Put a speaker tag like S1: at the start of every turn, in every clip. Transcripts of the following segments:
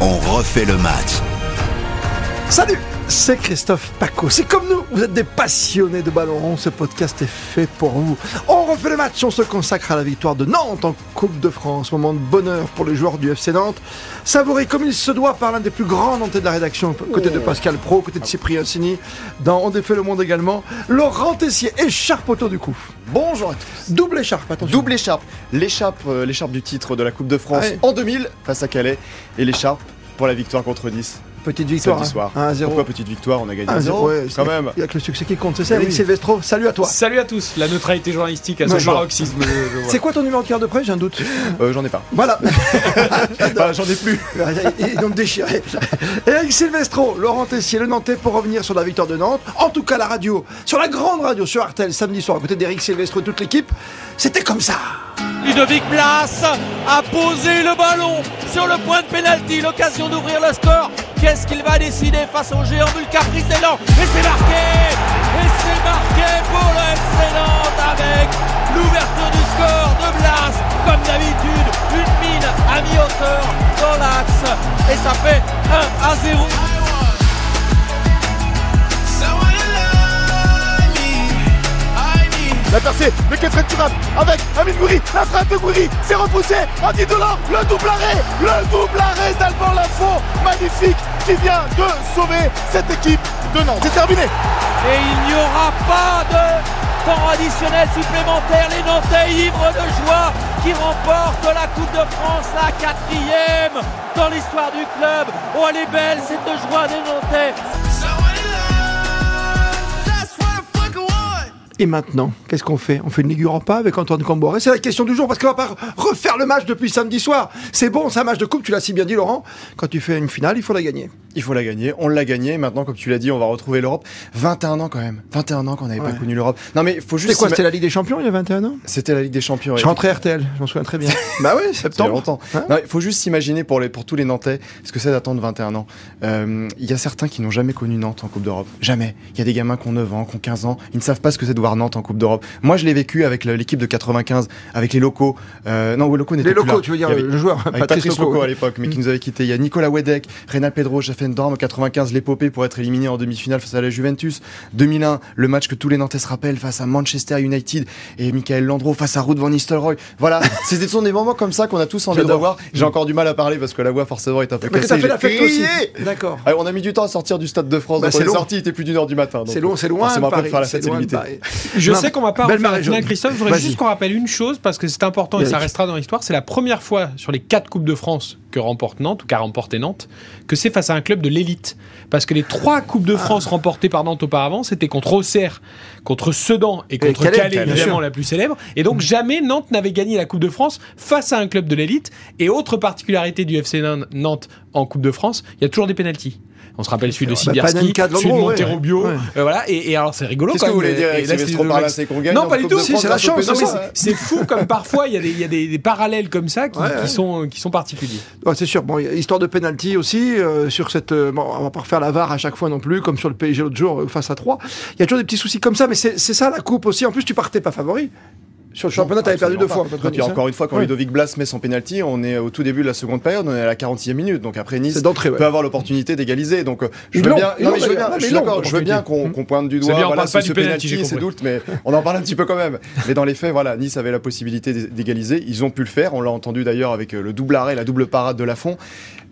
S1: On refait le match.
S2: Salut c'est Christophe Paco. C'est comme nous, vous êtes des passionnés de ballon rond. Ce podcast est fait pour vous. On refait le match, on se consacre à la victoire de Nantes en Coupe de France. Moment de bonheur pour les joueurs du FC Nantes. Savouré comme il se doit par l'un des plus grands Nantais de la rédaction, côté de Pascal Pro, côté de Cyprien Sini, dans On défait le monde également. Laurent Tessier, écharpe autour du cou.
S3: Bonjour à tous.
S2: Double écharpe, attention.
S3: Double écharpe. L'écharpe, euh, l'écharpe du titre de la Coupe de France en 2000 face à Calais et l'écharpe pour la victoire contre Nice
S2: Petite victoire.
S3: Samedi soir.
S2: 1-0.
S3: Pourquoi petite victoire On a gagné
S2: 1-0.
S3: 1-0
S2: Ouais,
S3: quand même.
S2: Il n'y a que le succès qui compte, c'est ça,
S3: Oui.
S2: Eric Silvestro. Salut à toi.
S4: Salut à tous, la neutralité journalistique à son
S3: Bonjour.
S4: paroxysme.
S2: C'est quoi ton numéro de carte de prêt J'ai un doute.
S3: Euh, J'en ai pas.
S2: Voilà.
S3: Enfin, J'en ai plus.
S2: Ils donc déchiré. Eric Silvestro, Laurent Tessier, le Nantais pour revenir sur la victoire de Nantes. En tout cas, la radio, sur la grande radio, sur Artel, samedi soir, à côté d'Eric Silvestro et toute l'équipe. C'était comme ça.
S5: Ludovic Blas a posé le ballon sur le point de pénalty, l'occasion d'ouvrir le score. Qu'est-ce qu'il va décider face au géant Caprice et Et c'est marqué Et c'est marqué pour le FC Nantes avec l'ouverture du score de Blas. Comme d'habitude, une mine à mi-hauteur dans l'axe. Et ça fait 1 à 0.
S6: La percée de Ketren Turam avec Amin Gouiri, la frappe de Gouiri, c'est repoussé, Andy Delors, le double arrêt, le double arrêt d'Alban Lafont, magnifique, qui vient de sauver cette équipe de Nantes. C'est terminé.
S5: Et il n'y aura pas de temps additionnel supplémentaire. Les Nantais ivres de joie qui remportent la Coupe de France, la quatrième dans l'histoire du club. Oh, elle est belle cette joie des Nantais.
S2: Et maintenant, qu'est-ce qu'on fait? On fait une Ligue avec Antoine Camboré C'est la question du jour parce qu'on va pas refaire le match depuis samedi soir. C'est bon, c'est un match de coupe, tu l'as si bien dit Laurent. Quand tu fais une finale, il faut la gagner.
S3: Il faut la gagner. On l'a gagné. Maintenant, comme tu l'as dit, on va retrouver l'Europe. 21 ans quand même. 21 ans qu'on n'avait
S2: Ouais.
S3: pas connu l'Europe. Non mais faut juste.
S2: C'était quoi C'était la Ligue des Champions il y a 21 ans?
S3: C'était la Ligue des Champions.
S2: Je rentrais RTL, j'en souviens très bien. bah oui, septembre.
S3: longtemps.
S2: Hein
S3: Non, il faut juste s'imaginer pour, les, pour tous les Nantais ce que c'est d'attendre 21 ans. Euh, Il y a certains qui n'ont jamais connu Nantes en Coupe d'Europe. Jamais. Il y a des gamins qui ont 9 ans, qui ont 15 ans. Ils ne savent pas ce que c'est de voir Nantes en Coupe d'Europe. Moi, je l'ai vécu avec l'équipe de 95, avec les locaux. Euh, non, les locaux n'étaient
S2: Les
S3: plus
S2: locaux,
S3: là.
S2: tu veux dire
S3: avait-
S2: le joueur, Patrice,
S3: Patrice, à l'époque, mais qui nous avait quitté. Il y a Nicolas Wedek, Renan Pedro, Schaffendorm, 95, l'épopée pour être éliminé en demi-finale face à la Juventus. 2001, le match que tous les Nantais se rappellent face à Manchester United et Michael Landreau face à Ruud van Nistelrooy. Voilà, c'est des sont des moments comme ça qu'on a tous envie de revoir. J'ai encore du mal à parler parce que la voix forcément est un peu
S2: Mais
S3: cassée.
S2: t'as fait la fête aussi. D'accord.
S3: Ah, on a mis du temps à sortir du Stade de France.
S2: Bah,
S3: donc
S2: c'est
S3: est
S2: long.
S3: sorti, il était plus d'une heure du matin.
S2: C'est loin, c'est loin. Paris,
S3: de faire la
S2: c'est
S3: fête, c'est limité.
S4: Je
S2: Non,
S4: sais qu'on va pas refaire la finale. Christophe. Je voudrais juste qu'on rappelle une chose parce que c'est important et ça restera dans l'histoire. C'est la première fois sur les quatre coupes de France que remporte Nantes ou qu'a remporté Nantes que c'est face à un club de l'élite. Parce que les trois coupes de France remportées par Nantes auparavant, c'était contre Auxerre, contre Sedan et contre
S2: Calais,
S4: Calais,
S2: bien
S4: évidemment
S2: sûr.
S4: la plus célèbre. Et donc jamais Nantes n'avait gagné la Coupe de France face à un club de l'élite. Et autre particularité du FC Nantes en Coupe de France, il y a toujours des pénalties. On se rappelle celui de
S2: Bah,
S4: Sibierski, celui de.
S2: Ouais.
S4: Euh, voilà. Et, alors c'est rigolo quand
S3: que vous
S4: même.
S3: gagne
S4: Non, pas du tout.
S2: c'est la
S3: au
S2: chance,
S4: c'est- fou comme parfois il y a des, parallèles comme ça qui, sont, qui sont particuliers.
S2: C'est sûr. Bon, histoire de penalty aussi euh, sur cette. euh, on va pas refaire la VAR à chaque fois non plus, comme sur le PSG l'autre jour euh, face à 3 Il y a toujours des petits soucis comme ça, mais c'est ça la coupe aussi. En plus, tu partais pas favori. Sur le championnat, tu avais perdu deux fois.
S3: Et puis
S2: Nice,
S3: encore
S2: hein.
S3: une fois, quand
S2: Ouais.
S3: Ludovic Blas met son penalty, on est au tout début de la seconde période, on est à la 46e minute. Donc après Nice peut avoir l'opportunité d'égaliser. Donc euh, je veux bien, je veux
S2: d'ailleurs.
S3: bien, je suis d'accord, veux bien qu'on qu'on pointe du
S4: C'est
S3: doigt voilà, ce,
S4: penalty,
S3: c'est
S4: compris.
S3: doute, mais on en parle un petit peu quand même. Mais dans les faits, voilà, Nice avait la possibilité d'é- d'égaliser. Ils ont pu le faire. On l'a entendu d'ailleurs avec euh, le double arrêt, la double parade de Lafont.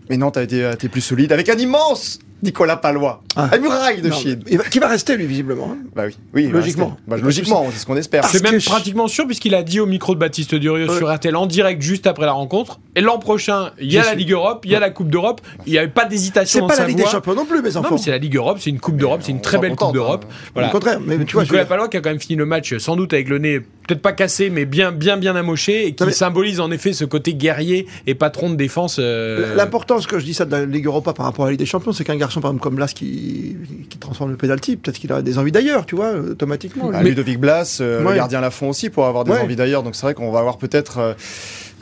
S3: Mais Nantes a été, a été plus solide avec un immense Nicolas Palois,
S2: Ah.
S3: la muraille de
S2: Non,
S3: Chine.
S2: il va- Qui va rester, lui, visiblement. hein.
S3: Bah oui, oui, va
S2: Logiquement.
S3: Bah, logiquement, c'est ce qu'on espère.
S4: C'est même pratiquement sûr puisqu'il a dit au micro de Baptiste Durieux
S2: Ouais.
S4: sur RTL en direct juste après la rencontre. Et l'an prochain, il y a la Ligue Europe, il y a la Coupe d'Europe. Il n'y avait pas d'hésitation
S2: C'est pas la Ligue des. Champions non plus, mes
S4: Non,
S2: enfants.
S4: mais c'est la Ligue Europe, c'est une Coupe d'Europe, c'est une très belle Coupe d'Europe.
S3: hein.
S2: Au contraire, mais tu vois,
S4: Nicolas Palois qui a quand même fini le match sans doute avec le nez peut-être pas cassé mais bien bien bien amoché et qui
S2: Non, mais-
S4: symbolise en effet ce côté guerrier et patron de défense. euh,
S2: L'importance que je dis ça de la Ligue Europa par rapport à la Ligue des Champions, c'est qu'un garçon par exemple comme Blas qui, qui transforme le pénalty, peut-être qu'il a des envies d'ailleurs, tu vois, euh, automatiquement.
S3: Ah. Ludovic Blas, euh,
S2: Ouais.
S3: le gardien Lafont aussi pour avoir des
S2: Ouais.
S3: envies d'ailleurs. Donc c'est vrai qu'on va avoir peut-être euh,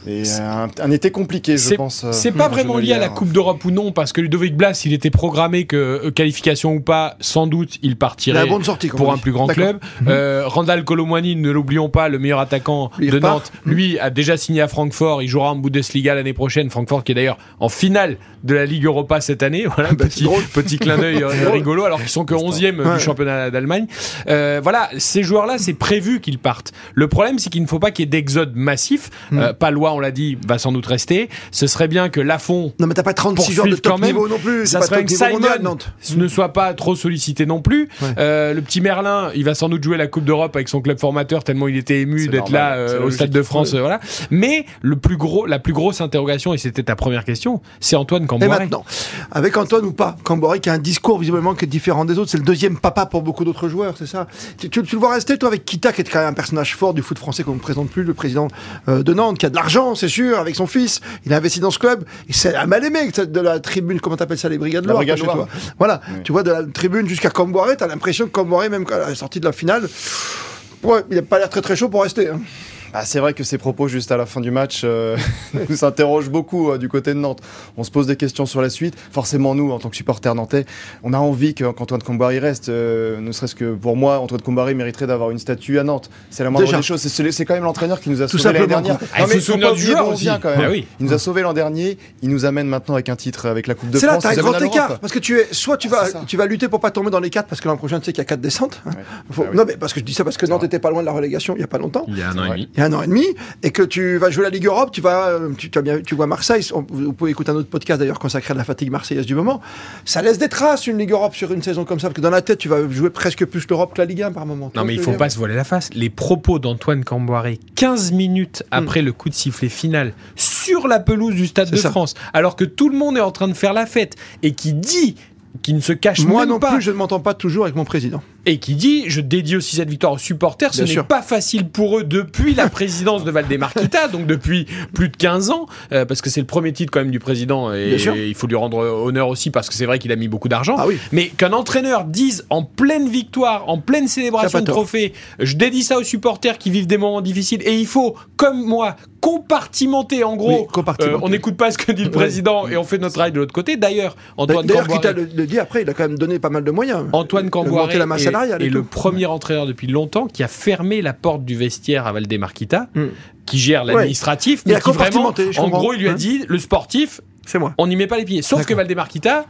S3: Et euh, un, un été compliqué, je pense. euh,
S4: C'est pas
S3: en
S4: vraiment lié à la. Coupe d'Europe ou non, parce que Ludovic Blas, il était programmé que euh, qualification ou pas, sans doute, il partirait
S2: un bon de sortie,
S4: pour un
S2: dit.
S4: plus grand club. Euh, Randall Colomwani, ne l'oublions pas, le meilleur attaquant
S2: Il
S4: de
S2: repart.
S4: Nantes, lui a déjà signé à Francfort. Il jouera en Bundesliga l'année prochaine. Francfort qui est d'ailleurs en finale de la Ligue Europa cette année. Voilà,
S2: Bah,
S4: petit, clin d'œil rigolo, alors qu'ils sont que 11e
S2: Ouais.
S4: du championnat d'Allemagne. Euh, voilà, ces joueurs-là, c'est prévu qu'ils partent. Le problème, c'est qu'il ne faut pas qu'il y ait d'exode massif.
S2: Hmm.
S4: Euh, On l'a dit, va sans doute rester. Ce serait bien que Lafont
S2: Non, mais t'as pas 36 joueurs de
S4: poursuivre quand
S2: top
S4: même.
S2: niveau non plus.
S4: Ça
S2: pas
S4: serait
S2: top
S4: que Simon
S2: Nantes.
S4: ne soit pas trop sollicité non plus.
S2: Ouais.
S4: Euh, le petit Merlin, il va sans doute jouer la Coupe d'Europe avec son club formateur tellement il était ému d'être là euh, au. Stade de France. euh, voilà. Mais le plus gros, la plus grosse interrogation, et c'était ta première question, c'est Antoine
S2: Et
S4: Camboire.
S2: maintenant, avec Antoine ou pas, Camboré qui a un discours visiblement qui est différent des autres, c'est le deuxième papa pour beaucoup d'autres joueurs, c'est ça? Tu, tu- tu le vois rester, toi, avec Kita, qui est quand même un personnage fort du foot français qu'on ne présente plus, le président euh, de Nantes, qui a de l'argent, c'est sûr, avec son fils, il a investi dans ce club, et c'est un mal aimé de la tribune, comment t'appelles ça, les brigades Loire,
S3: brigade Loire.
S2: Voilà, tu vois, de la tribune jusqu'à Camboré, t'as l'impression que Camboré, même à la sortie de la finale, ouais, il n'a pas l'air très très chaud pour rester. hein.
S3: Ah, c'est vrai que ces propos juste à la fin du match euh, nous interrogent beaucoup euh, du côté de Nantes. On se pose des questions sur la suite. Forcément, nous, en tant que supporters nantais, on a envie que- qu'Antoine Comboiré reste. euh, ne serait-ce que pour moi, Antoine Comboiré mériterait d'avoir une statue à Nantes. C'est la moindre
S2: Déjà.
S3: des choses. C'est quand même l'entraîneur qui nous a
S2: Tout
S3: sauvé l'année dernière.
S4: Ah, il se
S3: faut
S4: souvenir
S3: pas
S4: du joueur
S3: on
S4: aussi.
S3: vient, quand même.
S4: Bah oui.
S3: Il nous a sauvé l'an dernier. Il nous amène maintenant avec un titre avec la Coupe de
S2: C'est là,
S3: France.
S2: t'as un
S3: il
S2: grand écart. Parce que tu es, soit tu
S3: Ah,
S2: vas, tu vas lutter pour pas tomber dans les quatre, parce que l'an prochain, tu sais qu'il y a quatre descentes. hein.
S3: Ouais.
S2: Faut-
S3: Ah oui.
S2: Non, mais parce que je dis ça parce que Nantes était pas loin de la relégation il y a pas longtemps.
S4: Il y a un an et demi.
S2: Il y a un an et demi, et que tu vas jouer la Ligue Europe, tu vas, euh, tu, tu as bien, tu vois Marseille. on- vous, pouvez écouter un autre podcast d'ailleurs consacré à la fatigue marseillaise du moment. Ça laisse des traces une Ligue Europe sur une saison comme ça, parce que dans la tête, tu vas jouer presque plus l'Europe que la Ligue 1 par moment.
S4: Non mais il faut pas se voiler la face. Les propos d'Antoine Camboiré 15 minutes après le coup de sifflet final sur la pelouse du Stade de
S2: ça.
S4: France, alors que tout le monde est en train de faire la fête et qui dit qui ne se cache
S2: Moi
S4: même
S2: non
S4: pas
S2: plus, je ne m'entends pas toujours avec mon président.
S4: Et qui dit je dédie aussi cette victoire aux supporters ce n'est pas facile pour eux depuis la présidence de Valdemarquita donc depuis plus de 15 ans euh, parce que c'est le premier titre quand même du président et il faut lui rendre honneur aussi parce que c'est vrai qu'il a mis beaucoup d'argent.
S2: Ah oui.
S4: mais qu'un entraîneur dise en pleine victoire en pleine célébration de trophée je dédie ça aux supporters qui vivent des moments difficiles et il faut comme moi compartimenter en gros.
S2: Oui, compartimenter.
S4: euh, on n'écoute pas ce que dit le président et on fait notre travail de l'autre côté. D'ailleurs Antoine
S2: D'ailleurs,
S4: Camboire-
S2: quitte à le, le dire après, il a quand même donné pas mal de moyens.
S4: Antoine
S2: la masse
S4: est,
S2: et
S4: le premier entraîneur depuis longtemps qui a fermé la porte du vestiaire à Valdemarquita,
S2: Hmm.
S4: qui gère l'administratif, mais qui vraiment, en gros, il lui a
S2: Hein.
S4: dit, le sportif,
S2: C'est moi.
S4: on n'y met pas les pieds. Sauf que Valdemarquita,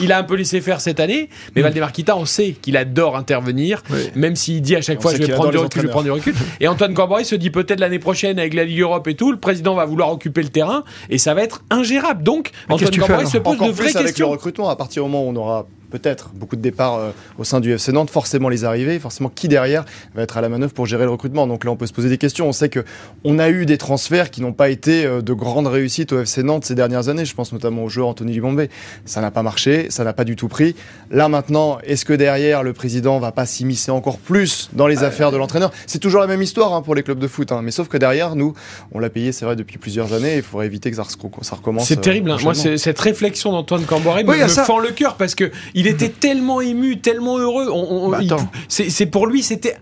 S4: il a un peu laissé faire cette année, mais Valdemarquita, on sait qu'il adore intervenir,
S2: Oui.
S4: même s'il dit à chaque
S3: On
S4: fois je vais prendre du recul, je vais prendre du recul. Et Antoine Camboire se dit peut-être l'année prochaine avec la Ligue Europe et tout, le président va vouloir occuper le terrain et ça va être ingérable. Donc
S2: Mais
S4: Antoine
S2: alors
S4: se pose
S3: Encore
S4: de vraies
S3: plus avec le
S4: questions.
S3: recrutement, à partir du moment où on aura peut-être beaucoup de départs euh, au sein du FC Nantes, forcément les arrivées, forcément qui derrière va être à la manœuvre pour gérer le recrutement. Donc là, on peut se poser des questions. On sait que on a eu des transferts qui n'ont pas été euh, de grandes réussites au FC Nantes ces dernières années. Je pense notamment au joueur Anthony Libombe. Ça n'a pas marché, ça n'a pas du tout pris. Là maintenant, est-ce que derrière le président va pas s'immiscer encore plus dans les affaires de l'entraîneur? C'est toujours la même histoire hein, pour les clubs de foot, hein. mais sauf que derrière nous, on l'a payé, c'est vrai, depuis plusieurs années. Il faudrait éviter que ça, re- ça recommence.
S4: C'est
S3: euh,
S4: terrible. hein. Moi, cette réflexion d'Antoine Camboré me,
S2: Oui,
S4: me
S2: ça.
S4: fend le cœur parce que il était tellement ému, tellement heureux. On- on-
S2: Bah,
S4: il- c'est pour lui, c'était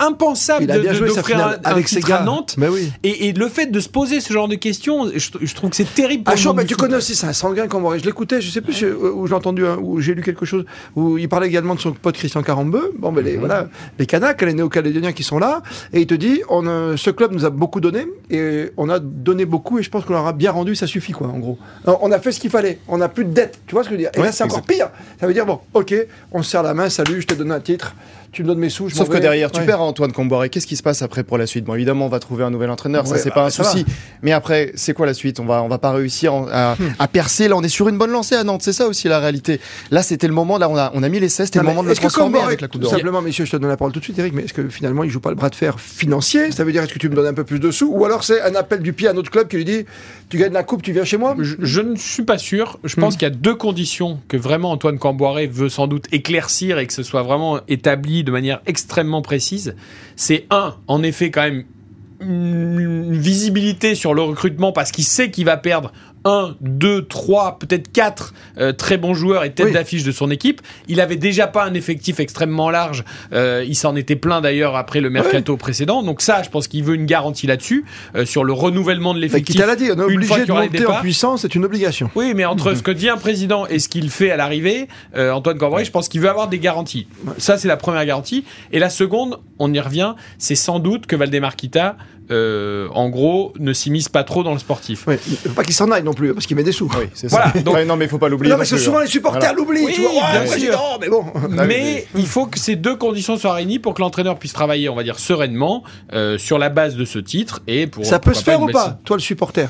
S4: impensable
S2: Il a
S4: de-
S2: bien
S4: de-
S2: joué sa
S4: d'offrir un
S2: avec ses gars.
S4: à Nantes.
S2: Mais oui.
S4: Et, et le fait de se poser ce genre de questions, je, je trouve que c'est terrible. Pour
S2: Ah, chaud, bah, tu connais aussi, c'est un sanguin Camboré. Je l'écoutais, je sais plus euh, où j'ai entendu, un- où j'ai lu quelque chose, où il parlait également de son pote Christian Carambeu. Bon, ben, les,
S4: Mhm.
S2: voilà, les Kanaks, les Néo-Calédoniens qui sont là. Et il te dit, on, euh, ce club nous a beaucoup donné, et on a donné beaucoup, et je pense qu'on leur a bien rendu, ça suffit, quoi, en gros. Alors, on a fait ce qu'il fallait, on n'a plus de dette, tu vois ce que je veux dire? Et
S3: Ouais,
S2: là, c'est encore pire. Ça veut dire, bon, ok, on se serre la main, salut, je te donne un titre, tu me donnes mes sous, je
S3: Sauf que
S2: vais.
S3: derrière, tu
S2: Ouais.
S3: perds Antoine Comboiré. Qu'est-ce qui se passe après pour la suite Bon, évidemment, on va trouver un nouvel entraîneur, ça
S2: Ouais,
S3: c'est
S2: bah,
S3: pas un
S2: ça
S3: souci. Mais après, c'est quoi la suite On va, on va pas réussir en- à,
S2: Hmm.
S3: à percer. Là, on est sur une bonne lancée à Nantes. C'est ça aussi la réalité. Là, c'était le moment. Là, on a, on a mis les 16 C'était le moment de le transformer avec la Coupe d'Europe.
S2: Simplement, messieurs, je te donne la parole tout de suite, Eric, mais est-ce que finalement il joue pas le bras de fer financier? Ça veut dire est-ce que tu me donnes un peu plus de sous? Ou alors c'est un appel du pied à notre club qui lui dit tu gagnes la coupe, tu viens chez moi?
S4: Je, je ne suis pas sûr. Je
S2: Hmm.
S4: pense qu'il y a deux conditions que vraiment Antoine Camboiré veut sans doute éclaircir et que ce soit vraiment établi de manière extrêmement précise. C'est un, en effet, quand même une visibilité sur le recrutement parce qu'il sait qu'il va perdre un, deux, trois, peut-être quatre euh, très bons joueurs et tête
S2: Oui.
S4: d'affiche de son équipe. Il avait déjà pas un effectif extrêmement large. Euh, il s'en était plein d'ailleurs après le mercato précédent. Donc ça, je pense qu'il veut une garantie là-dessus euh, sur le renouvellement de
S2: Mais
S4: l'effectif.
S2: qui t'a l'a dit, on est obligé de monter en puissance, c'est une obligation.
S4: Oui, mais entre ce que dit un président et ce qu'il fait à l'arrivée, Antoine Corbeil, je pense qu'il veut avoir des garanties. Ça, c'est la première garantie. Et la seconde, on y revient, c'est sans doute que Valdemar Kita, euh, en gros, ne s'immisce pas trop dans le sportif.
S2: Oui, il faut pas qu'il s'en aille non plus, parce qu'il met des sous.
S3: Oui, c'est
S4: Voilà,
S3: ça.
S4: donc-
S3: Ouais, non, mais il faut pas l'oublier.
S2: Non, parce que souvent
S3: hein.
S2: les supporters
S3: Voilà.
S2: l'oublient,
S4: Oui, bien sûr.
S2: mais bon.
S4: Mais il faut que ces deux conditions soient réunies pour que l'entraîneur puisse travailler, on va dire, sereinement euh, sur la base de ce titre et pour
S2: Ça peut se faire ou pas, toi le supporter?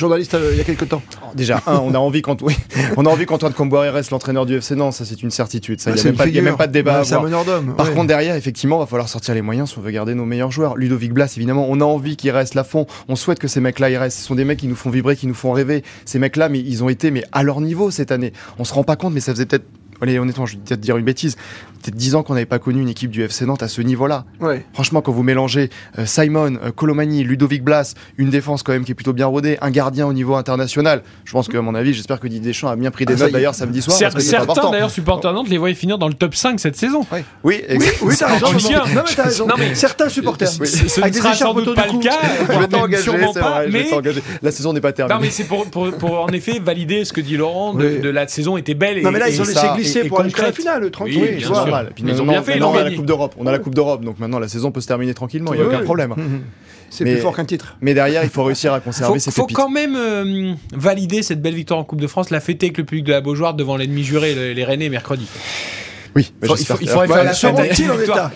S2: Journaliste euh, il y a quelques temps.
S3: Déjà, un, on a envie qu'Anto- oui, on a envie qu'Antoine Comboiré reste l'entraîneur du FC Nantes, ça c'est une certitude. Ça, il n'y a, même pas- il y a
S2: figure.
S3: même pas de débat à
S2: Ouais, C'est un
S3: avoir.
S2: d'homme.
S3: Par
S2: ouais.
S3: contre, derrière, effectivement, va falloir sortir les moyens si on veut garder nos meilleurs joueurs. Ludovic Blas, évidemment, on a envie qu'il reste là fond. On souhaite que ces mecs-là, ils restent. Ce sont des mecs qui nous font vibrer, qui nous font rêver. Ces mecs-là, mais ils ont été mais à leur niveau cette année. On se rend pas compte, mais ça faisait peut-être. Allez, honnêtement, je vais peut-être dire une bêtise. Peut-être 10 ans qu'on n'avait pas connu une équipe du FC Nantes à ce niveau-là.
S2: Ouais.
S3: Franchement, quand vous mélangez euh, Simon, euh, Colomani, Ludovic Blas, une défense quand même qui est plutôt bien rodée, un gardien au niveau international, je pense qu'à mon avis, j'espère que Didier Deschamps a bien pris des
S2: Ah,
S3: notes d'ailleurs samedi soir. Parce que
S4: certains d'ailleurs supporters de Nantes les voyaient finir dans le top 5 cette saison.
S3: Oui,
S2: Oui, oui, t'as raison. Non, mais t'as raison.
S4: Non, mais-
S2: Certains supporters.
S4: Ce, ce ne
S2: Avec des
S4: sera sans doute pas
S2: du
S4: le cas,
S3: Je vais t'engager, c'est vrai, je vais. La saison n'est pas
S4: Non,
S3: terminée.
S4: mais c'est pour, pour, pour, en effet valider ce que dit Laurent de,
S2: Oui.
S4: de la saison était belle. Et,
S2: Non, mais là, ils ont laissé glisser pour aller jusqu'à la finale, tranquille.
S4: Oui,
S3: Oui,
S4: bien
S3: c'est Et puis
S4: Mais ils ont
S3: maintenant-
S4: bien fait, ils
S3: on a la. Coupe d'Europe. On a la Coupe d'Europe, donc maintenant la saison peut se terminer tranquillement. Il n'y a aucun problème.
S2: Mhm. C'est plus fort qu'un titre.
S3: Mais derrière, il faut réussir à conserver
S4: Faut,
S3: ces
S4: faut quand même euh, valider cette belle victoire en Coupe de France, la fêter avec le public de la Beaujoire devant l'ennemi juré, le- les Rennais, mercredi.
S3: Oui, mais
S4: Faut- il faut- il faudrait faire la
S2: en
S4: la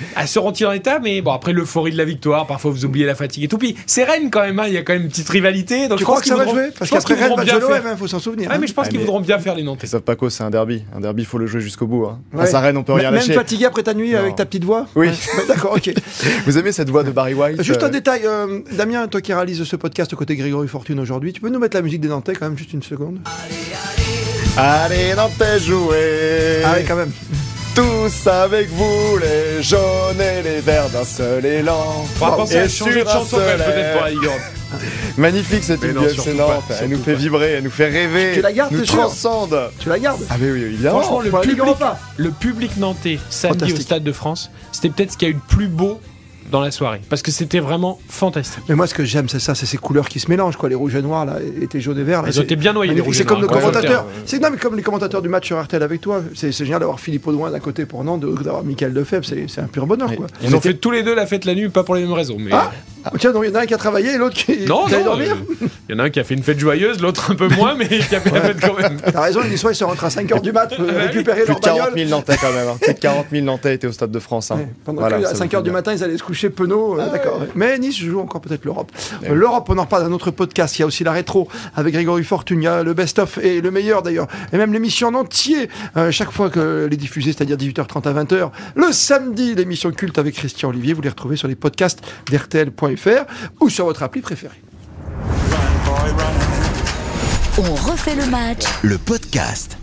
S2: état
S4: Elles seront-ils en état Mais bon, après l'euphorie de la victoire, parfois vous oubliez la fatigue et tout. Puis c'est Rennes quand même, hein, il y a quand même une petite rivalité. Donc
S2: Tu
S4: je
S2: crois que ça
S4: qu'ils
S2: va
S4: voudront-
S2: jouer Parce qu'après Rennes va
S4: bien faire.
S2: il faut s'en souvenir.
S4: Ouais,
S2: hein.
S4: mais je pense
S3: Ah,
S4: qu'ils voudront bien faire les Nantais.
S3: Christophe Paco, c'est un derby. Un derby, il faut le jouer jusqu'au bout. Hein.
S2: Ouais.
S3: Face à Rennes, on peut rien
S2: Même
S3: lâcher.
S2: fatigué après ta nuit
S3: Non.
S2: avec ta petite voix
S3: Oui.
S2: Ouais. D'accord, ok.
S3: Vous aimez cette voix de Barry White
S2: Juste un
S3: euh,
S2: détail, euh, Damien, toi qui réalises ce podcast côté Grégory Fortune aujourd'hui, tu peux nous mettre la musique des Nantais quand même, juste une seconde
S3: Allez, Nantais, jouer
S2: Ah oui, quand même.
S3: Tous avec vous, les jaunes et les verts d'un seul élan.
S4: On va penser
S3: Et
S4: à changer de chanson peut-être pour la Ligue Europe.
S3: Magnifique cette
S4: Mais
S3: FC
S4: surtout
S3: Nantes. Elle nous fait
S4: pas.
S3: vibrer, elle nous fait rêver.
S2: Tu la gardes,
S3: nous transcende.
S2: Tu la gardes
S3: Ah oui, oui, évidemment.
S4: Franchement, le public, le public nantais samedi au Stade de France, c'était peut-être ce qu'il y a eu de plus beau dans la soirée. Parce que c'était vraiment fantastique.
S2: Mais moi, ce que j'aime, c'est ça, c'est ces couleurs qui se mélangent, quoi. Les rouges et noirs, là, et tes jaunes et verts. Là,
S4: Ils été bien noyés, les
S2: C'est comme le commentateur.
S4: Ouais.
S2: C'est non, mais comme les commentateurs du match sur RTL avec toi. C'est c'est génial d'avoir Philippe Audouin d'un côté pour Nantes, de- d'avoir Michael Lefebvre. C'est c'est un pur bonheur, quoi.
S4: Ils ont fait tous les deux la fête la nuit, pas pour les mêmes raisons. Mais...
S2: Ah Tiens, donc il y en a un qui a travaillé et l'autre qui
S4: non, non,
S2: dormir.
S4: euh, il y en a un qui a fait une fête joyeuse, l'autre un peu moins, mais qui a fait la fête quand même.
S2: T'as raison, une histoire, ils se rentrent à 5h du mat, euh, récupérer
S3: Plus
S2: leur
S3: de 40
S2: bagnole.
S3: 000 Nantais quand même. hein. Plus de 40 000 Nantais étaient au Stade de France. hein.
S2: Ouais, pendant
S3: Voilà,
S2: que à
S3: ça vous
S2: 5h
S3: fait
S2: du matin, ils allaient se coucher penaud. euh, D'accord. Mais Nice joue encore peut-être l'Europe. Euh, L'Europe, on en reparle dans notre podcast. Il y a aussi la rétro avec Grégory Fortune. Il y a le best-of et le meilleur d'ailleurs. Et même l'émission en entier, euh, chaque fois que les diffusée, c'est-à-dire 18h30 à 20h. Le samedi, l'émission culte avec Christian Olivier. Vous les retrouvez sur les podcasts d'RTL.fr ou sur votre appli préférée.
S7: On refait le match
S1: Le podcast.